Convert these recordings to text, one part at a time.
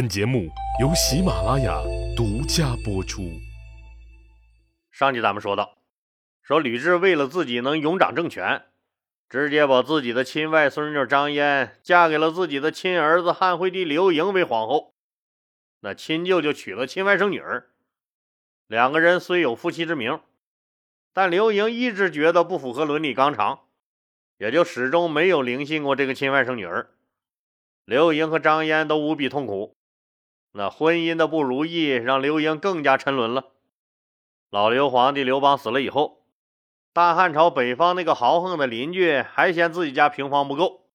本节目由喜马拉雅独家播出。上集咱们说到，说吕雉为了自己能永掌政权，直接把自己的亲外孙女张嫣嫁给了自己的亲儿子汉惠帝刘盈为皇后，那亲舅舅娶了亲外甥女儿。两个人虽有夫妻之名，但刘盈一直觉得不符合伦理纲常，也就始终没有灵信过这个亲外甥女儿。刘盈和张嫣都无比痛苦。那婚姻的不如意让刘盈更加沉沦了。老刘皇帝刘邦死了以后，大汉朝北方那个豪横的邻居还嫌自己家平房不够，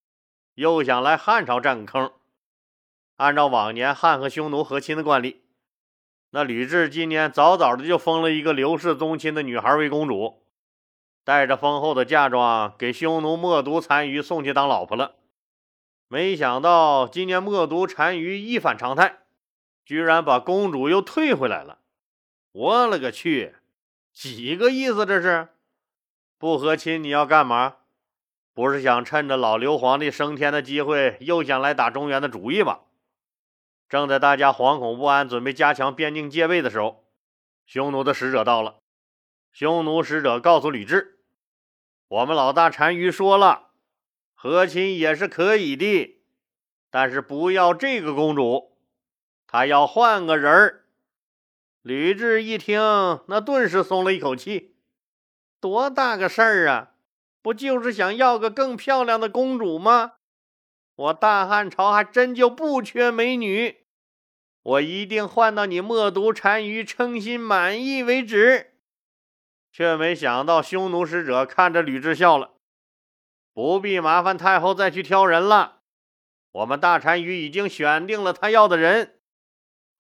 又想来汉朝占个坑。按照往年汉和匈奴和亲的惯例，那吕雉今年早早的就封了一个刘氏宗亲的女孩为公主，带着丰厚的嫁妆给匈奴冒毒单于送去当老婆了。没想到今年冒毒单于一反常态。居然把公主又退回来了！我勒个去，几个意思这是？不和亲你要干嘛？不是想趁着老刘皇帝升天的机会，又想来打中原的主意吧？正在大家惶恐不安，准备加强边境戒备的时候，匈奴的使者到了。匈奴使者告诉吕雉：“我们老大单于说了，和亲也是可以的，但是不要这个公主。”他要换个人儿。吕雉一听，那顿时松了一口气。多大个事儿啊！不就是想要个更漂亮的公主吗？我大汉朝还真就不缺美女，我一定换到你默毒单于称心满意为止。却没想到，匈奴使者看着吕雉笑了：“不必麻烦太后再去挑人了，我们大单于已经选定了他要的人。”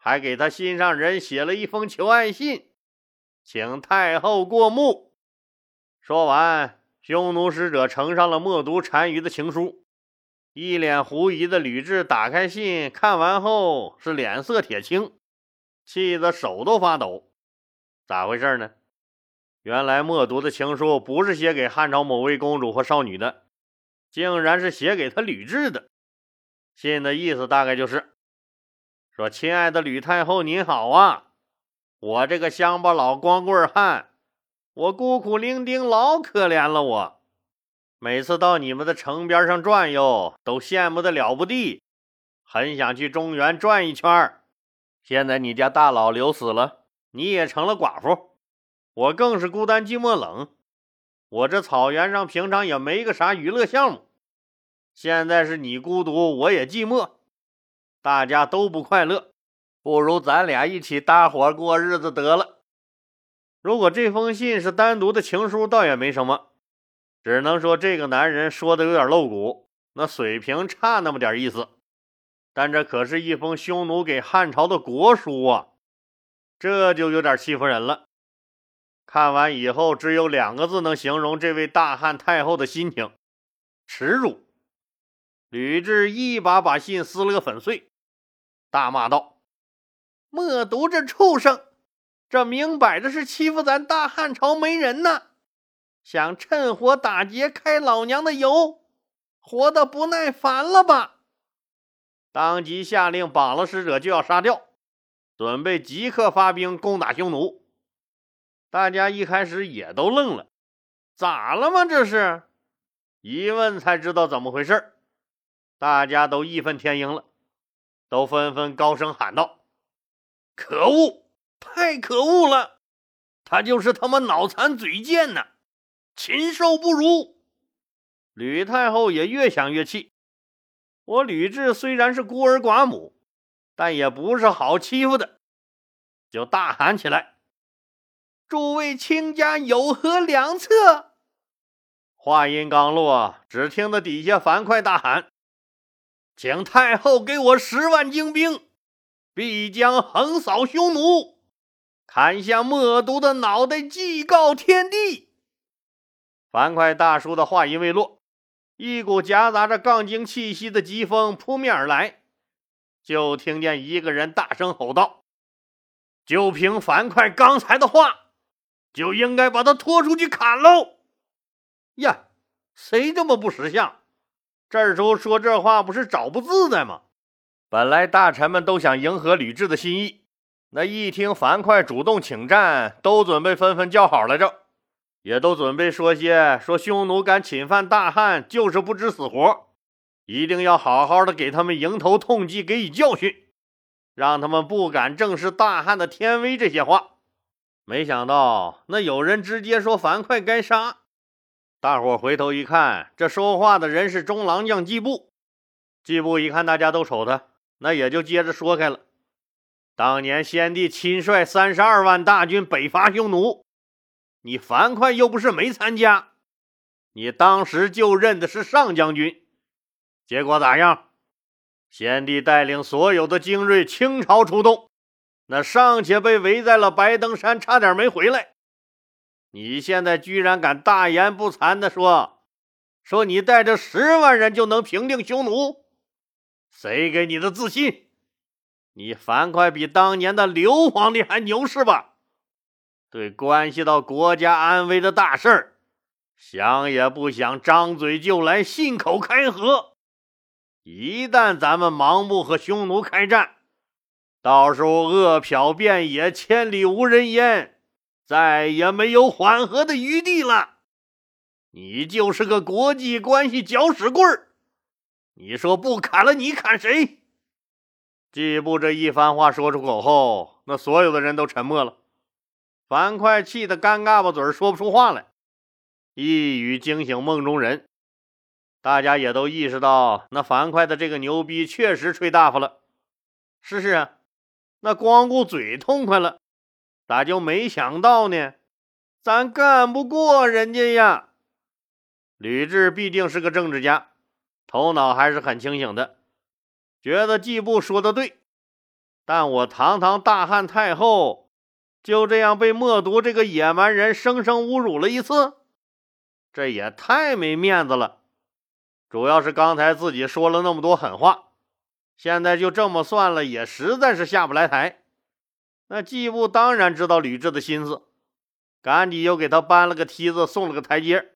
还给他心上人写了一封求爱信，请太后过目。说完，匈奴使者呈上了默读单于的情书。一脸狐疑的吕雉打开信，看完后是脸色铁青，气得手都发抖。咋回事呢？原来默读的情书不是写给汉朝某位公主或少女的，竟然是写给他吕雉的。信的意思大概就是。说：“亲爱的吕太后，您好啊！我这个乡巴佬光棍汉，我孤苦伶仃，老可怜了。我每次到你们的城边上转悠，都羡慕的了不地，很想去中原转一圈。现在你家大老刘死了，你也成了寡妇，我更是孤单寂寞冷。我这草原上平常也没个啥娱乐项目，现在是你孤独，我也寂寞。”大家都不快乐，不如咱俩一起搭伙过日子得了。如果这封信是单独的情书，倒也没什么，只能说这个男人说的有点露骨，那水平差那么点意思。但这可是一封匈奴给汉朝的国书啊，这就有点欺负人了。看完以后，只有两个字能形容这位大汉太后的心情：耻辱。吕雉一把把信撕了个粉碎。大骂道：“默读这畜生，这明摆着是欺负咱大汉朝没人呢！想趁火打劫，开老娘的油，活得不耐烦了吧？”当即下令绑了使者就要杀掉，准备即刻发兵攻打匈奴。大家一开始也都愣了，咋了吗？这是？一问才知道怎么回事大家都义愤填膺了。都纷纷高声喊道：“可恶！太可恶了！他就是他妈脑残嘴贱呐，禽兽不如！”吕太后也越想越气。我吕雉虽然是孤儿寡母，但也不是好欺负的，就大喊起来：“诸位卿家有何良策？”话音刚落，只听得底下樊哙大喊。请太后给我十万精兵，必将横扫匈奴，砍下默毒的脑袋，祭告天地。樊哙大叔的话音未落，一股夹杂着杠精气息的疾风扑面而来，就听见一个人大声吼道：“就凭樊哙刚才的话，就应该把他拖出去砍喽！”呀，谁这么不识相？这时候说这话不是找不自在吗？本来大臣们都想迎合吕雉的心意，那一听樊哙主动请战，都准备纷纷叫好来着，也都准备说些说匈奴敢侵犯大汉，就是不知死活，一定要好好的给他们迎头痛击，给予教训，让他们不敢正视大汉的天威。这些话，没想到那有人直接说樊哙该杀。大伙回头一看，这说话的人是中郎将季布。季布一看大家都瞅他。那也就接着说开了。当年先帝亲率三十二万大军北伐匈奴，你樊哙又不是没参加，你当时就任的是上将军，结果咋样？先帝带领所有的精锐倾巢出动，那尚且被围在了白登山，差点没回来。你现在居然敢大言不惭的说，说你带着十万人就能平定匈奴？谁给你的自信？你樊哙比当年的刘皇帝还牛是吧？对关系到国家安危的大事儿，想也不想，张嘴就来，信口开河。一旦咱们盲目和匈奴开战，到时候饿殍遍野，千里无人烟，再也没有缓和的余地了。你就是个国际关系搅屎棍儿。你说不砍了，你砍谁？季布这一番话说出口后，那所有的人都沉默了。樊哙气得干嘎巴嘴，说不出话来。一语惊醒梦中人，大家也都意识到，那樊哙的这个牛逼确实吹大发了。是是啊，那光顾嘴痛快了，咋就没想到呢？咱干不过人家呀！吕雉毕竟是个政治家。头脑还是很清醒的，觉得季布说的对，但我堂堂大汉太后就这样被默毒这个野蛮人生生侮辱了一次，这也太没面子了。主要是刚才自己说了那么多狠话，现在就这么算了，也实在是下不来台。那季布当然知道吕雉的心思，赶紧又给他搬了个梯子，送了个台阶。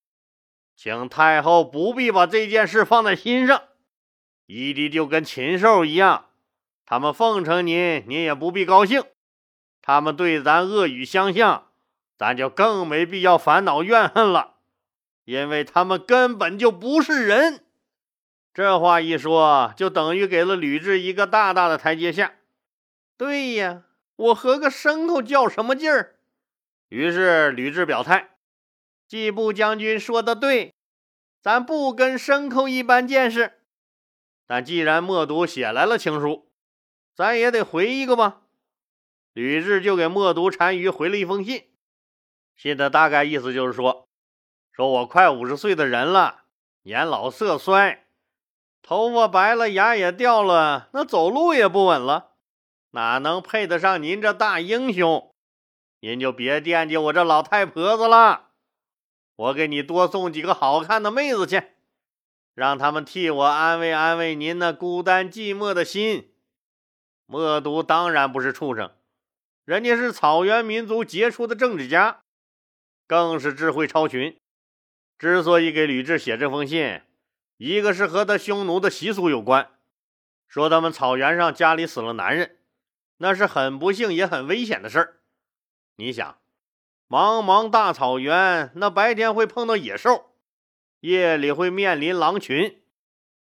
请太后不必把这件事放在心上，一弟就跟禽兽一样，他们奉承您，您也不必高兴；他们对咱恶语相向，咱就更没必要烦恼怨恨了，因为他们根本就不是人。这话一说，就等于给了吕雉一个大大的台阶下。对呀，我和个牲口较什么劲儿？于是吕雉表态。季布将军说的对，咱不跟牲口一般见识。但既然默读写来了情书，咱也得回一个吧。吕雉就给默读单于回了一封信，信的大概意思就是说：说我快五十岁的人了，年老色衰，头发白了，牙也掉了，那走路也不稳了，哪能配得上您这大英雄？您就别惦记我这老太婆子了。我给你多送几个好看的妹子去，让他们替我安慰安慰您那孤单寂寞的心。默读当然不是畜生，人家是草原民族杰出的政治家，更是智慧超群。之所以给吕雉写这封信，一个是和他匈奴的习俗有关，说他们草原上家里死了男人，那是很不幸也很危险的事儿。你想。茫茫大草原，那白天会碰到野兽，夜里会面临狼群，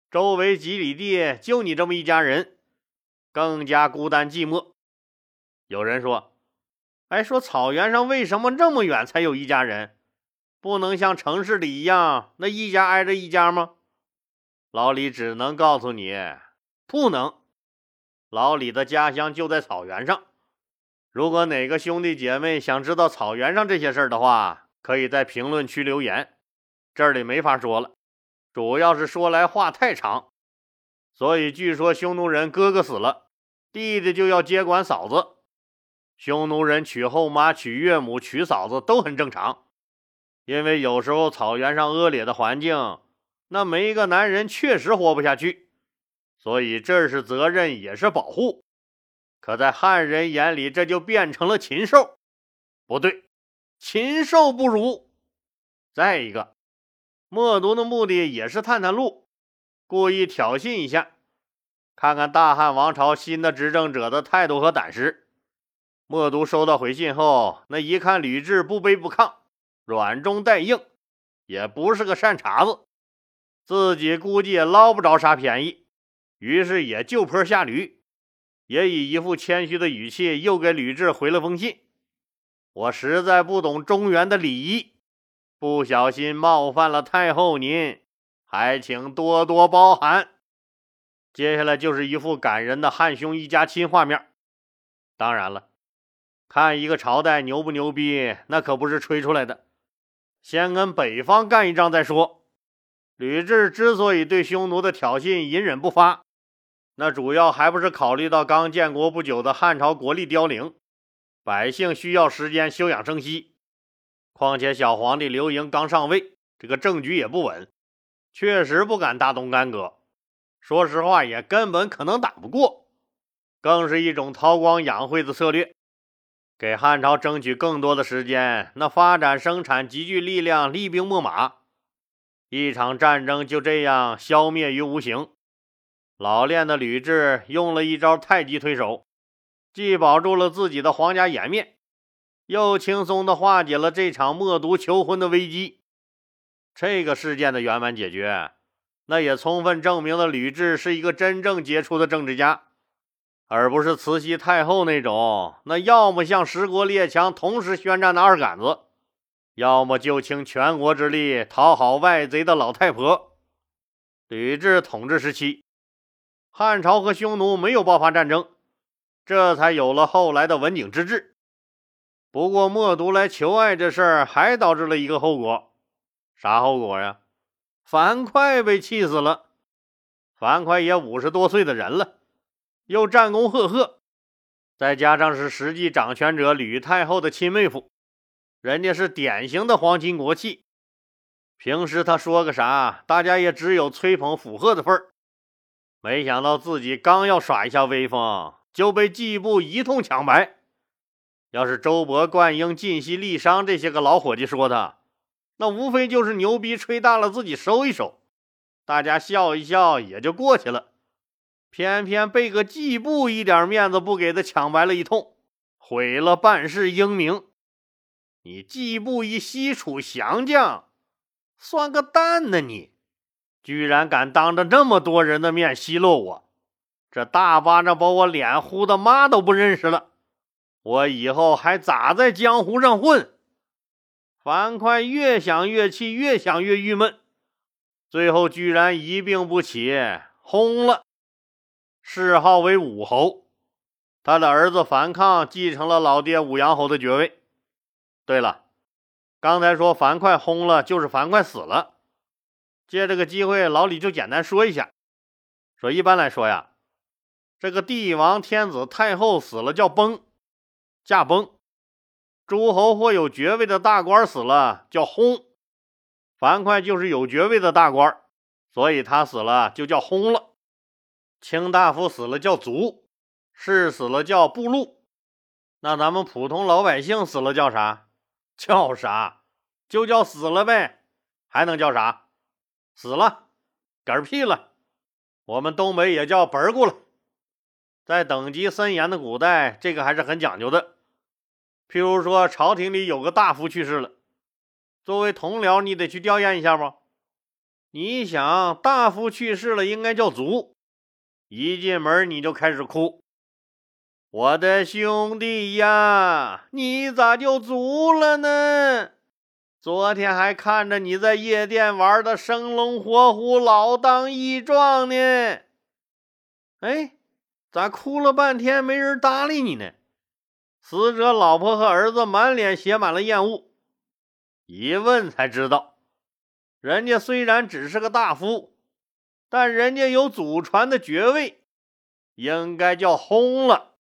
周围几里地就你这么一家人，更加孤单寂寞。有人说：“哎，说草原上为什么这么远才有一家人？不能像城市里一样，那一家挨着一家吗？”老李只能告诉你，不能。老李的家乡就在草原上。如果哪个兄弟姐妹想知道草原上这些事儿的话，可以在评论区留言，这里没法说了，主要是说来话太长。所以据说匈奴人哥哥死了，弟弟就要接管嫂子。匈奴人娶后妈、娶岳母、娶嫂子都很正常，因为有时候草原上恶劣的环境，那没一个男人确实活不下去，所以这是责任也是保护。可在汉人眼里，这就变成了禽兽。不对，禽兽不如。再一个，默读的目的也是探探路，故意挑衅一下。看看大汉王朝新的执政者的态度和胆识。默读收到回信后，那一看吕雉不卑不亢，软中带硬，也不是个善茬子，自己估计也捞不着啥便宜，于是也就坡下驴，也以一副谦虚的语气又给吕雉回了封信：“我实在不懂中原的礼仪，不小心冒犯了太后您，还请多多包涵。”接下来就是一副感人的汉匈一家亲画面。当然了，看一个朝代牛不牛逼，那可不是吹出来的。先跟北方干一仗再说。吕雉之所以对匈奴的挑衅隐忍不发，那主要还不是考虑到刚建国不久的汉朝国力凋零，百姓需要时间休养生息。况且小皇帝刘盈刚上位，这个政局也不稳，确实不敢大动干戈。说实话，也根本可能打不过，更是一种韬光养晦的策略，给汉朝争取更多的时间，那发展生产，集聚力量，厉兵秣马，一场战争就这样消灭于无形。老练的吕雉用了一招太极推手，既保住了自己的皇家颜面，又轻松地化解了这场默读求婚的危机。这个事件的圆满解决。那也充分证明了吕雉是一个真正杰出的政治家，而不是慈禧太后那种那要么向十国列强同时宣战的二杆子，要么就倾全国之力讨好外贼的老太婆。吕雉统治时期，汉朝和匈奴没有爆发战争，这才有了后来的文景之治。不过，默读来求爱这事儿还导致了一个后果，啥后果呀？樊哙被气死了，樊哙也五十多岁的人了，又战功赫赫，再加上是实际掌权者吕太后的亲妹夫，人家是典型的皇亲国戚。平时他说个啥，大家也只有吹捧附和的份儿。没想到自己刚要耍一下威风，就被季布一通抢白。要是周勃、灌婴、晋西、郦商这些个老伙计说他。那无非就是牛逼吹大了，自己收一收，大家笑一笑也就过去了。偏偏被个季布一点面子不给他抢白了一通，毁了半世英名。你季布一西楚降将，算个蛋呢！你居然敢当着这么多人的面奚落我，这大巴掌把我脸呼的妈都不认识了。我以后还咋在江湖上混？樊哙越想越气，越想越郁闷，最后居然一病不起，轰了，谥号为武侯。他的儿子樊抗继承了老爹武阳侯的爵位。对了，刚才说樊哙轰了，就是樊哙死了。借这个机会，老李就简单说一下：说一般来说呀，这个帝王、天子、太后死了叫崩，驾崩。诸侯或有爵位的大官死了叫薨，樊哙就是有爵位的大官，所以他死了就叫薨了。卿大夫死了叫卒，士死了叫部禄。那咱们普通老百姓死了叫啥？叫啥？就叫死了呗，还能叫啥？死了，嗝屁了。我们东北也叫本儿了。在等级森严的古代，这个还是很讲究的。譬如说，朝廷里有个大夫去世了，作为同僚，你得去吊唁一下不？你想，大夫去世了，应该叫卒。一进门你就开始哭，我的兄弟呀，你咋就卒了呢？昨天还看着你在夜店玩的生龙活虎、老当益壮呢。哎，咋哭了半天没人搭理你呢？死者老婆和儿子满脸写满了厌恶，一问才知道，人家虽然只是个大夫，但人家有祖传的爵位，应该叫轰了。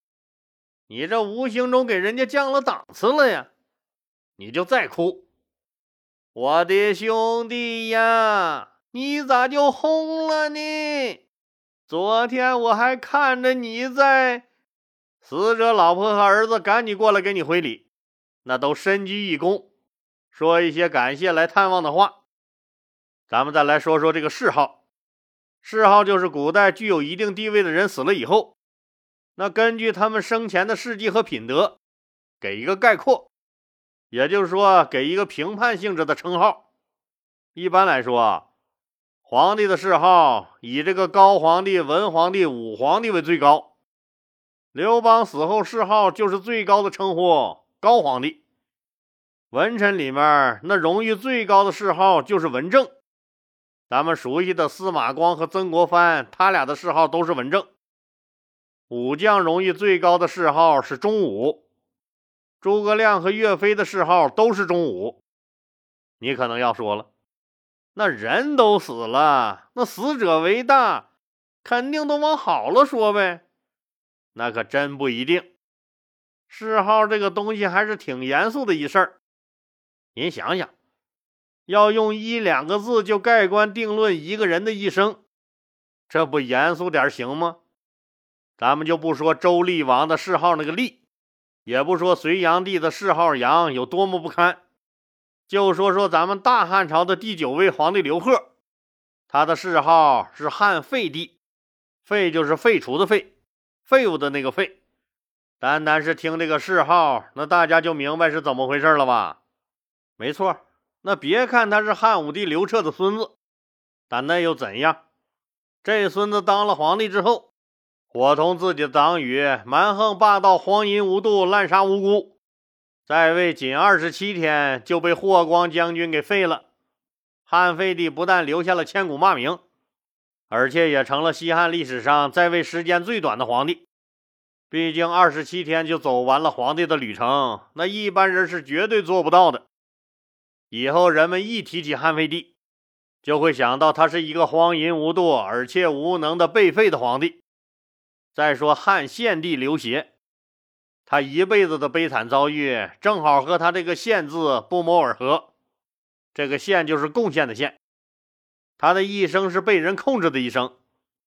你这无形中给人家降了档次了呀！你就再哭，我的兄弟呀，你咋就轰了呢？昨天我还看着你在。死者老婆和儿子赶紧过来给你回礼，那都深鞠一躬，说一些感谢来探望的话。咱们再来说说这个谥号，谥号就是古代具有一定地位的人死了以后，那根据他们生前的事迹和品德，给一个概括，也就是说给一个评判性质的称号。一般来说，皇帝的谥号以这个高皇帝、文皇帝、武皇帝为最高。刘邦死后谥号就是最高的称呼，高皇帝。文臣里面那荣誉最高的谥号就是文正。咱们熟悉的司马光和曾国藩，他俩的谥号都是文正。武将荣誉最高的谥号是忠武，诸葛亮和岳飞的谥号都是忠武。你可能要说了，那人都死了，那死者为大，肯定都往好了说呗。那可真不一定，谥号这个东西还是挺严肃的一事儿。您想想。要用一两个字就盖棺定论一个人的一生，这不严肃点行吗？咱们就不说周厉王的谥号那个厉，也不说隋炀帝的谥号杨有多么不堪，就说说咱们大汉朝的第九位皇帝刘贺，他的谥号是汉废帝，废就是废除的废，废物的那个废。单单是听这个谥号，那大家就明白是怎么回事了吧？没错。那别看他是汉武帝刘彻的孙子，但那又怎样？这孙子当了皇帝之后，伙同自己的党羽蛮横霸道、荒淫无度、滥杀无辜，在位仅二十七天就被霍光将军给废了。汉废帝不但留下了千古骂名，而且也成了西汉历史上在位时间最短的皇帝。毕竟二十七天就走完了皇帝的旅程，那一般人是绝对做不到的。以后人们一提起汉废帝，就会想到他是一个荒淫无度、而且无能的被废的皇帝。再说汉献帝刘协，他一辈子的悲惨遭遇，正好和他这个“献”字不谋而合。这个“献”就是贡献的“献”。他的一生是被人控制的一生，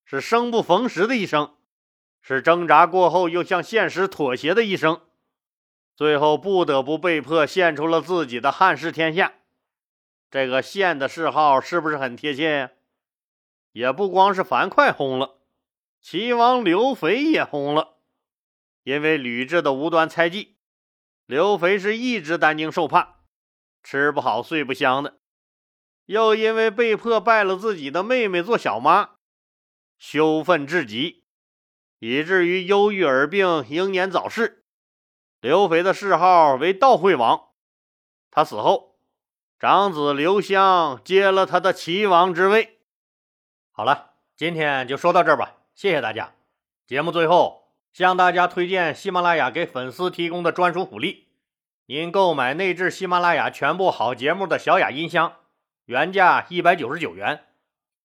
是生不逢时的一生，是挣扎过后又向现实妥协的一生。最后不得不被迫献出了自己的汉室天下，这个献的谥号是不是很贴切呀？也不光是樊哙红了，齐王刘肥也红了，因为吕雉的无端猜忌，刘肥是一直担惊受怕，吃不好睡不香的，又因为被迫拜了自己的妹妹做小妈，羞愤至极，以至于忧郁而病，英年早逝。刘肥的谥号为悼惠王，他死后，长子刘襄接了他的齐王之位。好了，今天就说到这儿吧，谢谢大家。节目最后向大家推荐喜马拉雅给粉丝提供的专属福利：您购买内置喜马拉雅全部好节目的小雅音箱，原价一百九十九元，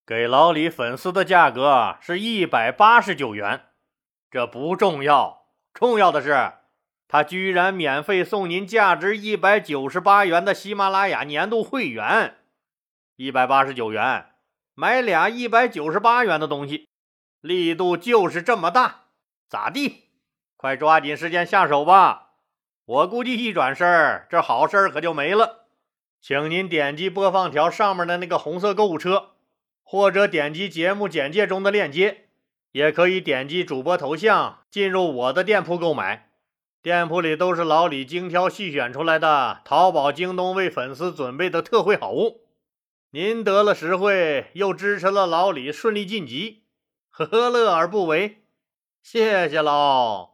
给老李粉丝的价格是一百八十九元。这不重要，重要的是。他居然免费送您价值一百九十八元的喜马拉雅年度会员，一百八十九元买俩一百九十八元的东西，力度就是这么大，咋地？快抓紧时间下手吧！我估计一转身，这好事可就没了。请您点击播放条上面的那个红色购物车，或者点击节目简介中的链接，也可以点击主播头像进入我的店铺购买。店铺里都是老李精挑细选出来的，淘宝、京东为粉丝准备的特惠好物。您得了实惠，又支持了老李顺利晋级，何乐而不为？谢谢喽！